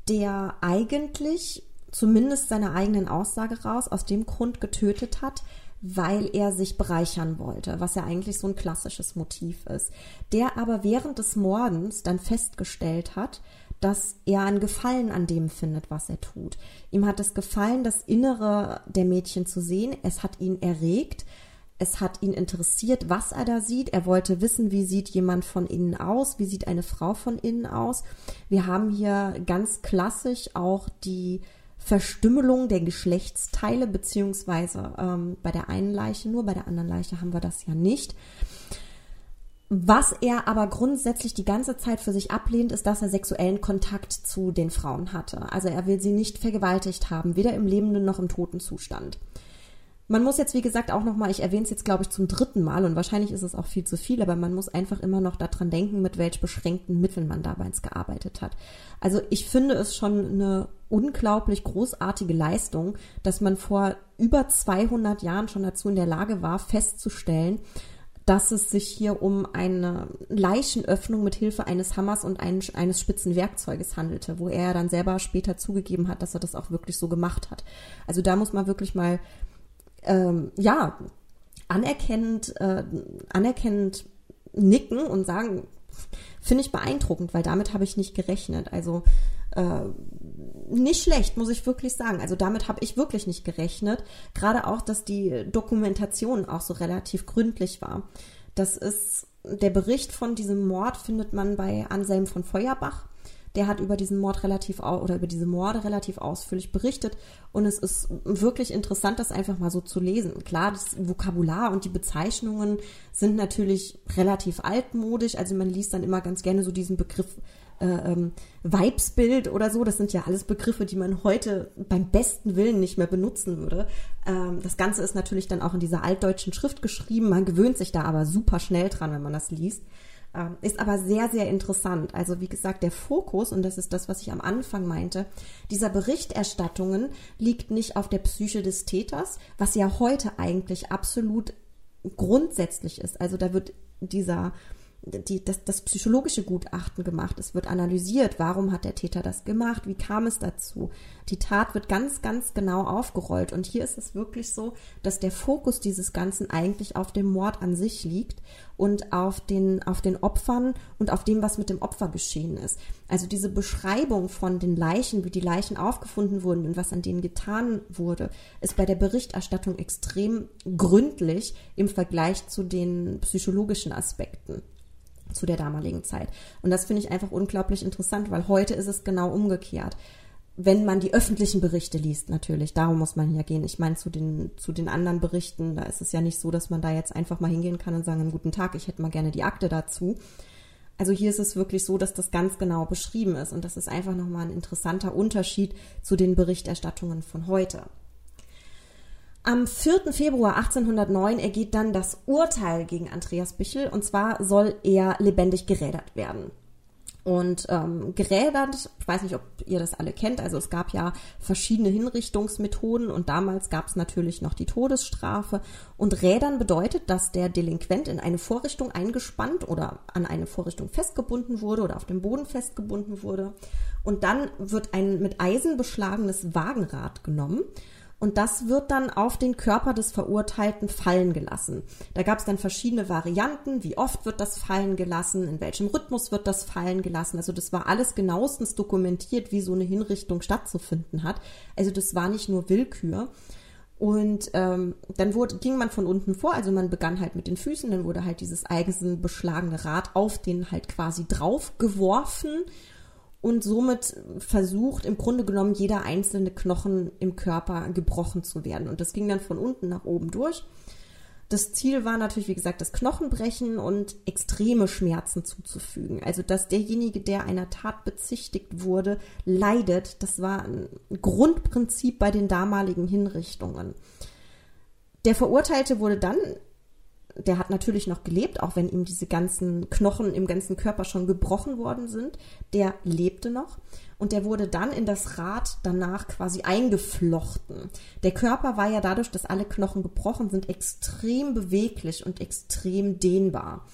der eigentlich zumindest seiner eigenen Aussage raus aus dem Grund getötet hat, weil er sich bereichern wollte, was ja eigentlich so ein klassisches Motiv ist. Der aber während des Mordens dann festgestellt hat, dass er einen Gefallen an dem findet, was er tut. Ihm hat es gefallen, das Innere der Mädchen zu sehen. Es hat ihn erregt. Es hat ihn interessiert, was er da sieht. Er wollte wissen, wie sieht jemand von innen aus, wie sieht eine Frau von innen aus. Wir haben hier ganz klassisch auch die Verstümmelung der Geschlechtsteile, beziehungsweise ähm, bei der einen Leiche nur, bei der anderen Leiche haben wir das ja nicht. Was er aber grundsätzlich die ganze Zeit für sich ablehnt, ist, dass er sexuellen Kontakt zu den Frauen hatte. Also er will sie nicht vergewaltigt haben, weder im lebenden noch im toten Zustand. Man muss jetzt, wie gesagt, auch nochmal, ich erwähne es jetzt, glaube ich, zum dritten Mal und wahrscheinlich ist es auch viel zu viel, aber man muss einfach immer noch daran denken, mit welch beschränkten Mitteln man dabei gearbeitet hat. Also ich finde es schon eine unglaublich großartige Leistung, dass man vor über 200 Jahren schon dazu in der Lage war, festzustellen, dass es sich hier um eine Leichenöffnung mit Hilfe eines Hammers und eines spitzen Werkzeuges handelte, wo er dann selber später zugegeben hat, dass er das auch wirklich so gemacht hat. Also da muss man wirklich mal ähm, ja, anerkennend, äh, anerkennend nicken und sagen, finde ich beeindruckend, weil damit habe ich nicht gerechnet. Also äh, nicht schlecht, muss ich wirklich sagen. Also damit habe ich wirklich nicht gerechnet. Gerade auch, dass die Dokumentation auch so relativ gründlich war. Das ist der Bericht von diesem Mord findet man bei Anselm von Feuerbach der hat über diesen Mord relativ oder über diese Morde relativ ausführlich berichtet und es ist wirklich interessant, das einfach mal so zu lesen. Klar, das Vokabular und die Bezeichnungen sind natürlich relativ altmodisch, also man liest dann immer ganz gerne so diesen Begriff äh, ähm, Weibsbild oder so. Das sind ja alles Begriffe, die man heute beim besten Willen nicht mehr benutzen würde. Ähm, das Ganze ist natürlich dann auch in dieser altdeutschen Schrift geschrieben. Man gewöhnt sich da aber super schnell dran, wenn man das liest. Ähm, ist aber sehr, sehr interessant. Also wie gesagt, der Fokus, und das ist das, was ich am Anfang meinte, dieser Berichterstattungen liegt nicht auf der Psyche des Täters, was ja heute eigentlich absolut grundsätzlich ist. Also da wird dieser die, das, das psychologische Gutachten gemacht. Es wird analysiert, warum hat der Täter das gemacht, wie kam es dazu. Die Tat wird ganz, ganz genau aufgerollt. Und hier ist es wirklich so, dass der Fokus dieses Ganzen eigentlich auf dem Mord an sich liegt und auf den, auf den Opfern und auf dem, was mit dem Opfer geschehen ist. Also diese Beschreibung von den Leichen, wie die Leichen aufgefunden wurden und was an denen getan wurde, ist bei der Berichterstattung extrem gründlich im Vergleich zu den psychologischen Aspekten zu der damaligen Zeit. Und das finde ich einfach unglaublich interessant, weil heute ist es genau umgekehrt. Wenn man die öffentlichen Berichte liest, natürlich, darum muss man ja gehen. Ich meine, zu den, zu den anderen Berichten, da ist es ja nicht so, dass man da jetzt einfach mal hingehen kann und sagen, guten Tag, ich hätte mal gerne die Akte dazu. Also hier ist es wirklich so, dass das ganz genau beschrieben ist und das ist einfach nochmal ein interessanter Unterschied zu den Berichterstattungen von heute. Am 4. Februar 1809 ergeht dann das Urteil gegen Andreas Bichel und zwar soll er lebendig gerädert werden. und ähm, gerädert. Ich weiß nicht, ob ihr das alle kennt. Also es gab ja verschiedene Hinrichtungsmethoden und damals gab es natürlich noch die Todesstrafe. Und Rädern bedeutet, dass der Delinquent in eine Vorrichtung eingespannt oder an eine Vorrichtung festgebunden wurde oder auf dem Boden festgebunden wurde. Und dann wird ein mit Eisen beschlagenes Wagenrad genommen und das wird dann auf den Körper des Verurteilten fallen gelassen. Da gab es dann verschiedene Varianten, wie oft wird das fallen gelassen, in welchem Rhythmus wird das fallen gelassen. Also das war alles genauestens dokumentiert, wie so eine Hinrichtung stattzufinden hat. Also das war nicht nur Willkür. Und ähm, dann wurde, ging man von unten vor, also man begann halt mit den Füßen, dann wurde halt dieses eisenbeschlagene Rad auf den halt quasi drauf geworfen und somit versucht im Grunde genommen jeder einzelne Knochen im Körper gebrochen zu werden. Und das ging dann von unten nach oben durch. Das Ziel war natürlich, wie gesagt, das Knochenbrechen und extreme Schmerzen zuzufügen. Also, dass derjenige, der einer Tat bezichtigt wurde, leidet, das war ein Grundprinzip bei den damaligen Hinrichtungen. Der Verurteilte wurde dann der hat natürlich noch gelebt, auch wenn ihm diese ganzen Knochen im ganzen Körper schon gebrochen worden sind. Der lebte noch und der wurde dann in das Rad danach quasi eingeflochten. Der Körper war ja dadurch, dass alle Knochen gebrochen sind, extrem beweglich und extrem dehnbar.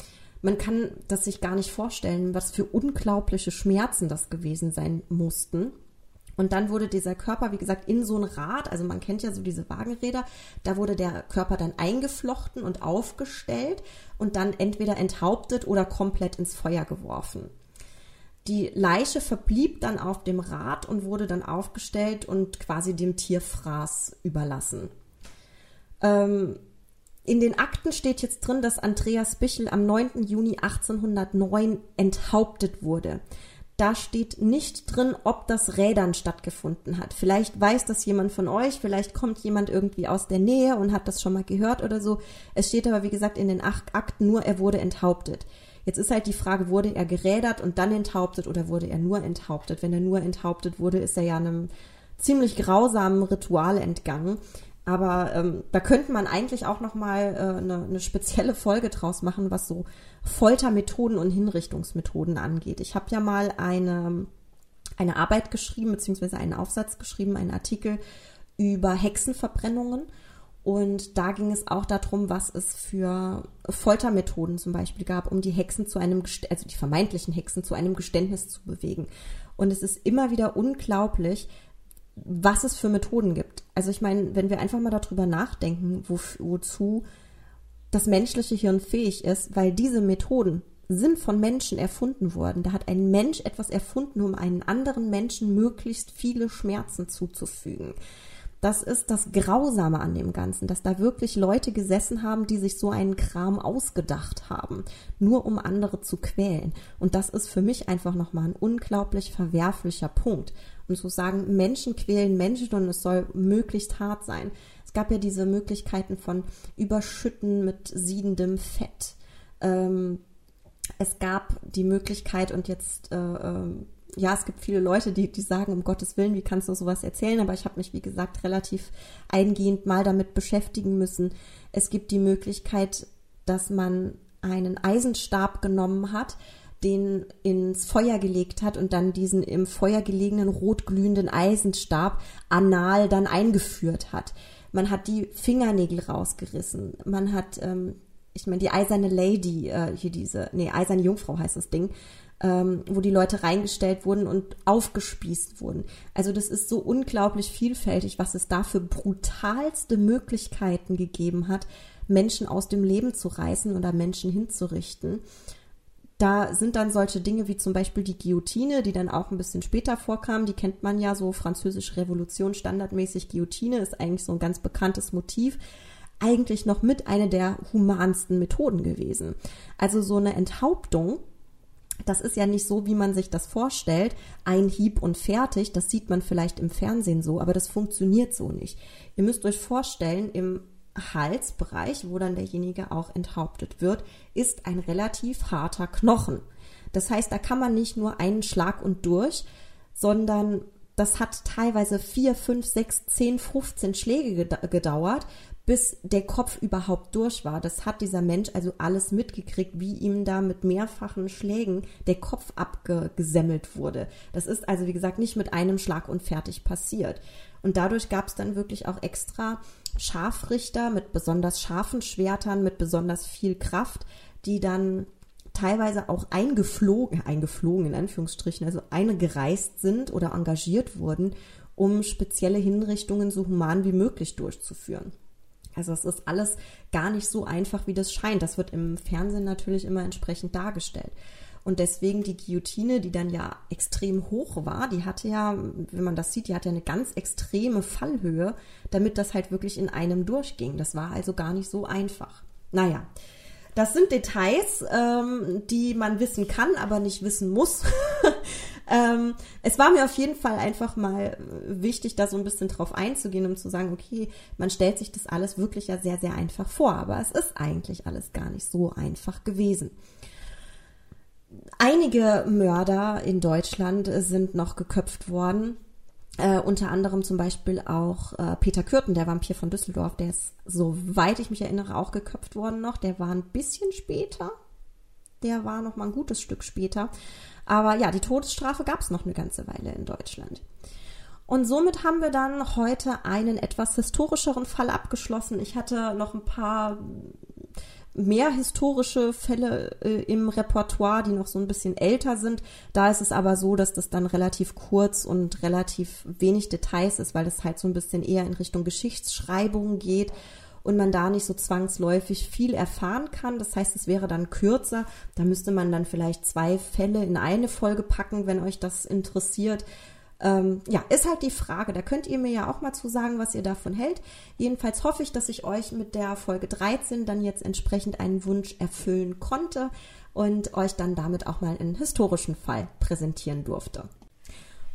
Man kann das sich gar nicht vorstellen, was für unglaubliche Schmerzen das gewesen sein mussten. Und dann wurde dieser Körper, wie gesagt, in so ein Rad, also man kennt ja so diese Wagenräder, da wurde der Körper dann eingeflochten und aufgestellt und dann entweder enthauptet oder komplett ins Feuer geworfen. Die Leiche verblieb dann auf dem Rad und wurde dann aufgestellt und quasi dem Tierfraß überlassen. Ähm, in den Akten steht jetzt drin, dass Andreas Bichel am 9. Juni 1809 enthauptet wurde da steht nicht drin, ob das Rädern stattgefunden hat. Vielleicht weiß das jemand von euch, vielleicht kommt jemand irgendwie aus der Nähe und hat das schon mal gehört oder so. Es steht aber, wie gesagt, in den Akten nur, er wurde enthauptet. Jetzt ist halt die Frage, wurde er gerädert und dann enthauptet oder wurde er nur enthauptet? Wenn er nur enthauptet wurde, ist er ja einem ziemlich grausamen Ritual entgangen. Aber ähm, da könnte man eigentlich auch noch mal äh, eine, eine spezielle Folge draus machen, was so Foltermethoden und Hinrichtungsmethoden angeht. Ich habe ja mal eine eine Arbeit geschrieben beziehungsweise einen Aufsatz geschrieben, einen Artikel über Hexenverbrennungen. Und da ging es auch darum, was es für Foltermethoden zum Beispiel gab, um die Hexen zu einem, also die vermeintlichen Hexen zu einem Geständnis zu bewegen. Und es ist immer wieder unglaublich, was es für Methoden gibt. Also ich meine, wenn wir einfach mal darüber nachdenken, wo, wozu das menschliche Hirn fähig ist, weil diese Methoden sind von Menschen erfunden worden. Da hat ein Mensch etwas erfunden, um einen anderen Menschen möglichst viele Schmerzen zuzufügen. Das ist das Grausame an dem Ganzen, dass da wirklich Leute gesessen haben, die sich so einen Kram ausgedacht haben, nur um andere zu quälen. Und das ist für mich einfach nochmal ein unglaublich verwerflicher Punkt und zu sagen, Menschen quälen Menschen und es soll möglichst hart sein. Es gab ja diese Möglichkeiten von Überschütten mit siedendem Fett. Ähm, es gab die Möglichkeit und jetzt, äh, äh, ja, es gibt viele Leute, die, die sagen, um Gottes Willen, wie kannst du sowas erzählen? Aber ich habe mich, wie gesagt, relativ eingehend mal damit beschäftigen müssen. Es gibt die Möglichkeit, dass man einen Eisenstab genommen hat, den ins Feuer gelegt hat und dann diesen im Feuer gelegenen rotglühenden Eisenstab anal dann eingeführt hat. Man hat die Fingernägel rausgerissen. Man hat, ähm, ich meine, die eiserne Lady, äh, hier diese, nee, eiserne Jungfrau heißt das Ding, ähm, wo die Leute reingestellt wurden und aufgespießt wurden. Also das ist so unglaublich vielfältig, was es da für brutalste Möglichkeiten gegeben hat, Menschen aus dem Leben zu reißen oder Menschen hinzurichten. Da sind dann solche Dinge wie zum Beispiel die Guillotine, die dann auch ein bisschen später vorkam. Die kennt man ja so, französische Revolution standardmäßig. Guillotine ist eigentlich so ein ganz bekanntes Motiv. Eigentlich noch mit einer der humansten Methoden gewesen. Also so eine Enthauptung, das ist ja nicht so, wie man sich das vorstellt. Ein Hieb und fertig. Das sieht man vielleicht im Fernsehen so, aber das funktioniert so nicht. Ihr müsst euch vorstellen, im Halsbereich, wo dann derjenige auch enthauptet wird, ist ein relativ harter Knochen. Das heißt, da kann man nicht nur einen Schlag und durch, sondern das hat teilweise vier, fünf, sechs, zehn, 15 Schläge gedauert, bis der Kopf überhaupt durch war. Das hat dieser Mensch also alles mitgekriegt, wie ihm da mit mehrfachen Schlägen der Kopf abgesemmelt wurde. Das ist also, wie gesagt, nicht mit einem Schlag und fertig passiert. Und dadurch gab es dann wirklich auch extra Scharfrichter mit besonders scharfen Schwertern, mit besonders viel Kraft, die dann teilweise auch eingeflogen, eingeflogen in Anführungsstrichen, also eingereist sind oder engagiert wurden, um spezielle Hinrichtungen so human wie möglich durchzuführen. Also es ist alles gar nicht so einfach, wie das scheint. Das wird im Fernsehen natürlich immer entsprechend dargestellt. Und deswegen die Guillotine, die dann ja extrem hoch war, die hatte ja, wenn man das sieht, die hatte ja eine ganz extreme Fallhöhe, damit das halt wirklich in einem durchging. Das war also gar nicht so einfach. Naja, das sind Details, ähm, die man wissen kann, aber nicht wissen muss. (laughs) ähm, es war mir auf jeden Fall einfach mal wichtig, da so ein bisschen drauf einzugehen, um zu sagen, okay, man stellt sich das alles wirklich ja sehr, sehr einfach vor, aber es ist eigentlich alles gar nicht so einfach gewesen. Einige Mörder in Deutschland sind noch geköpft worden. Äh, unter anderem zum Beispiel auch äh, Peter Kürten, der Vampir von Düsseldorf, der ist, soweit ich mich erinnere, auch geköpft worden noch. Der war ein bisschen später. Der war noch mal ein gutes Stück später. Aber ja, die Todesstrafe gab es noch eine ganze Weile in Deutschland. Und somit haben wir dann heute einen etwas historischeren Fall abgeschlossen. Ich hatte noch ein paar mehr historische Fälle äh, im Repertoire, die noch so ein bisschen älter sind. Da ist es aber so, dass das dann relativ kurz und relativ wenig Details ist, weil es halt so ein bisschen eher in Richtung Geschichtsschreibung geht und man da nicht so zwangsläufig viel erfahren kann. Das heißt, es wäre dann kürzer. Da müsste man dann vielleicht zwei Fälle in eine Folge packen, wenn euch das interessiert. Ähm, ja, ist halt die Frage. Da könnt ihr mir ja auch mal zu sagen, was ihr davon hält. Jedenfalls hoffe ich, dass ich euch mit der Folge 13 dann jetzt entsprechend einen Wunsch erfüllen konnte und euch dann damit auch mal einen historischen Fall präsentieren durfte.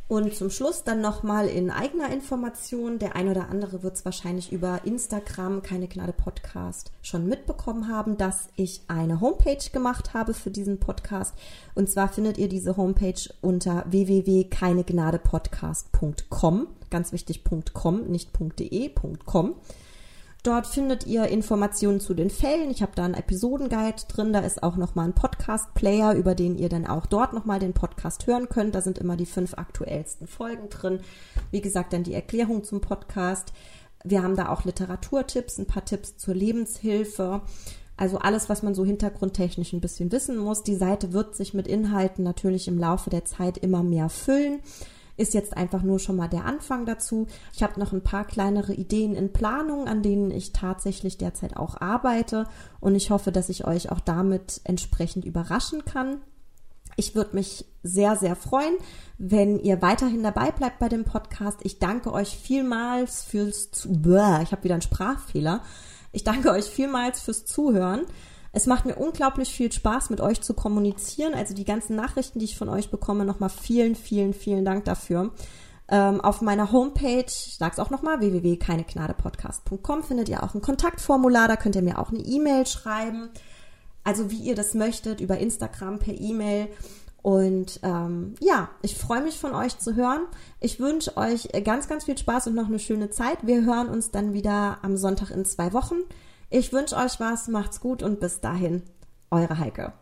Und zum Schluss dann nochmal in eigener Information. Der ein oder andere wird es wahrscheinlich über Instagram, keine Gnade Podcast, schon mitbekommen haben, dass ich eine Homepage gemacht habe für diesen Podcast. Und zwar findet ihr diese Homepage unter www.keinegnadepodcast.com. Ganz wichtig, .com, nicht .de, .com. Dort findet ihr Informationen zu den Fällen. Ich habe da einen Episodenguide drin. Da ist auch nochmal ein Podcast-Player, über den ihr dann auch dort nochmal den Podcast hören könnt. Da sind immer die fünf aktuellsten Folgen drin. Wie gesagt, dann die Erklärung zum Podcast. Wir haben da auch Literaturtipps, ein paar Tipps zur Lebenshilfe. Also alles, was man so hintergrundtechnisch ein bisschen wissen muss. Die Seite wird sich mit Inhalten natürlich im Laufe der Zeit immer mehr füllen ist jetzt einfach nur schon mal der Anfang dazu. Ich habe noch ein paar kleinere Ideen in Planung, an denen ich tatsächlich derzeit auch arbeite und ich hoffe, dass ich euch auch damit entsprechend überraschen kann. Ich würde mich sehr, sehr freuen, wenn ihr weiterhin dabei bleibt bei dem Podcast. Ich danke euch vielmals fürs, Bäh, ich habe wieder einen Sprachfehler. Ich danke euch vielmals fürs Zuhören. Es macht mir unglaublich viel Spaß, mit euch zu kommunizieren. Also die ganzen Nachrichten, die ich von euch bekomme, nochmal vielen, vielen, vielen Dank dafür. Ähm, auf meiner Homepage, ich sage es auch nochmal, www.keineknadepodcast.com findet ihr auch ein Kontaktformular, da könnt ihr mir auch eine E-Mail schreiben. Also wie ihr das möchtet, über Instagram, per E-Mail. Und ähm, ja, ich freue mich von euch zu hören. Ich wünsche euch ganz, ganz viel Spaß und noch eine schöne Zeit. Wir hören uns dann wieder am Sonntag in zwei Wochen. Ich wünsche euch was, macht's gut und bis dahin, eure Heike.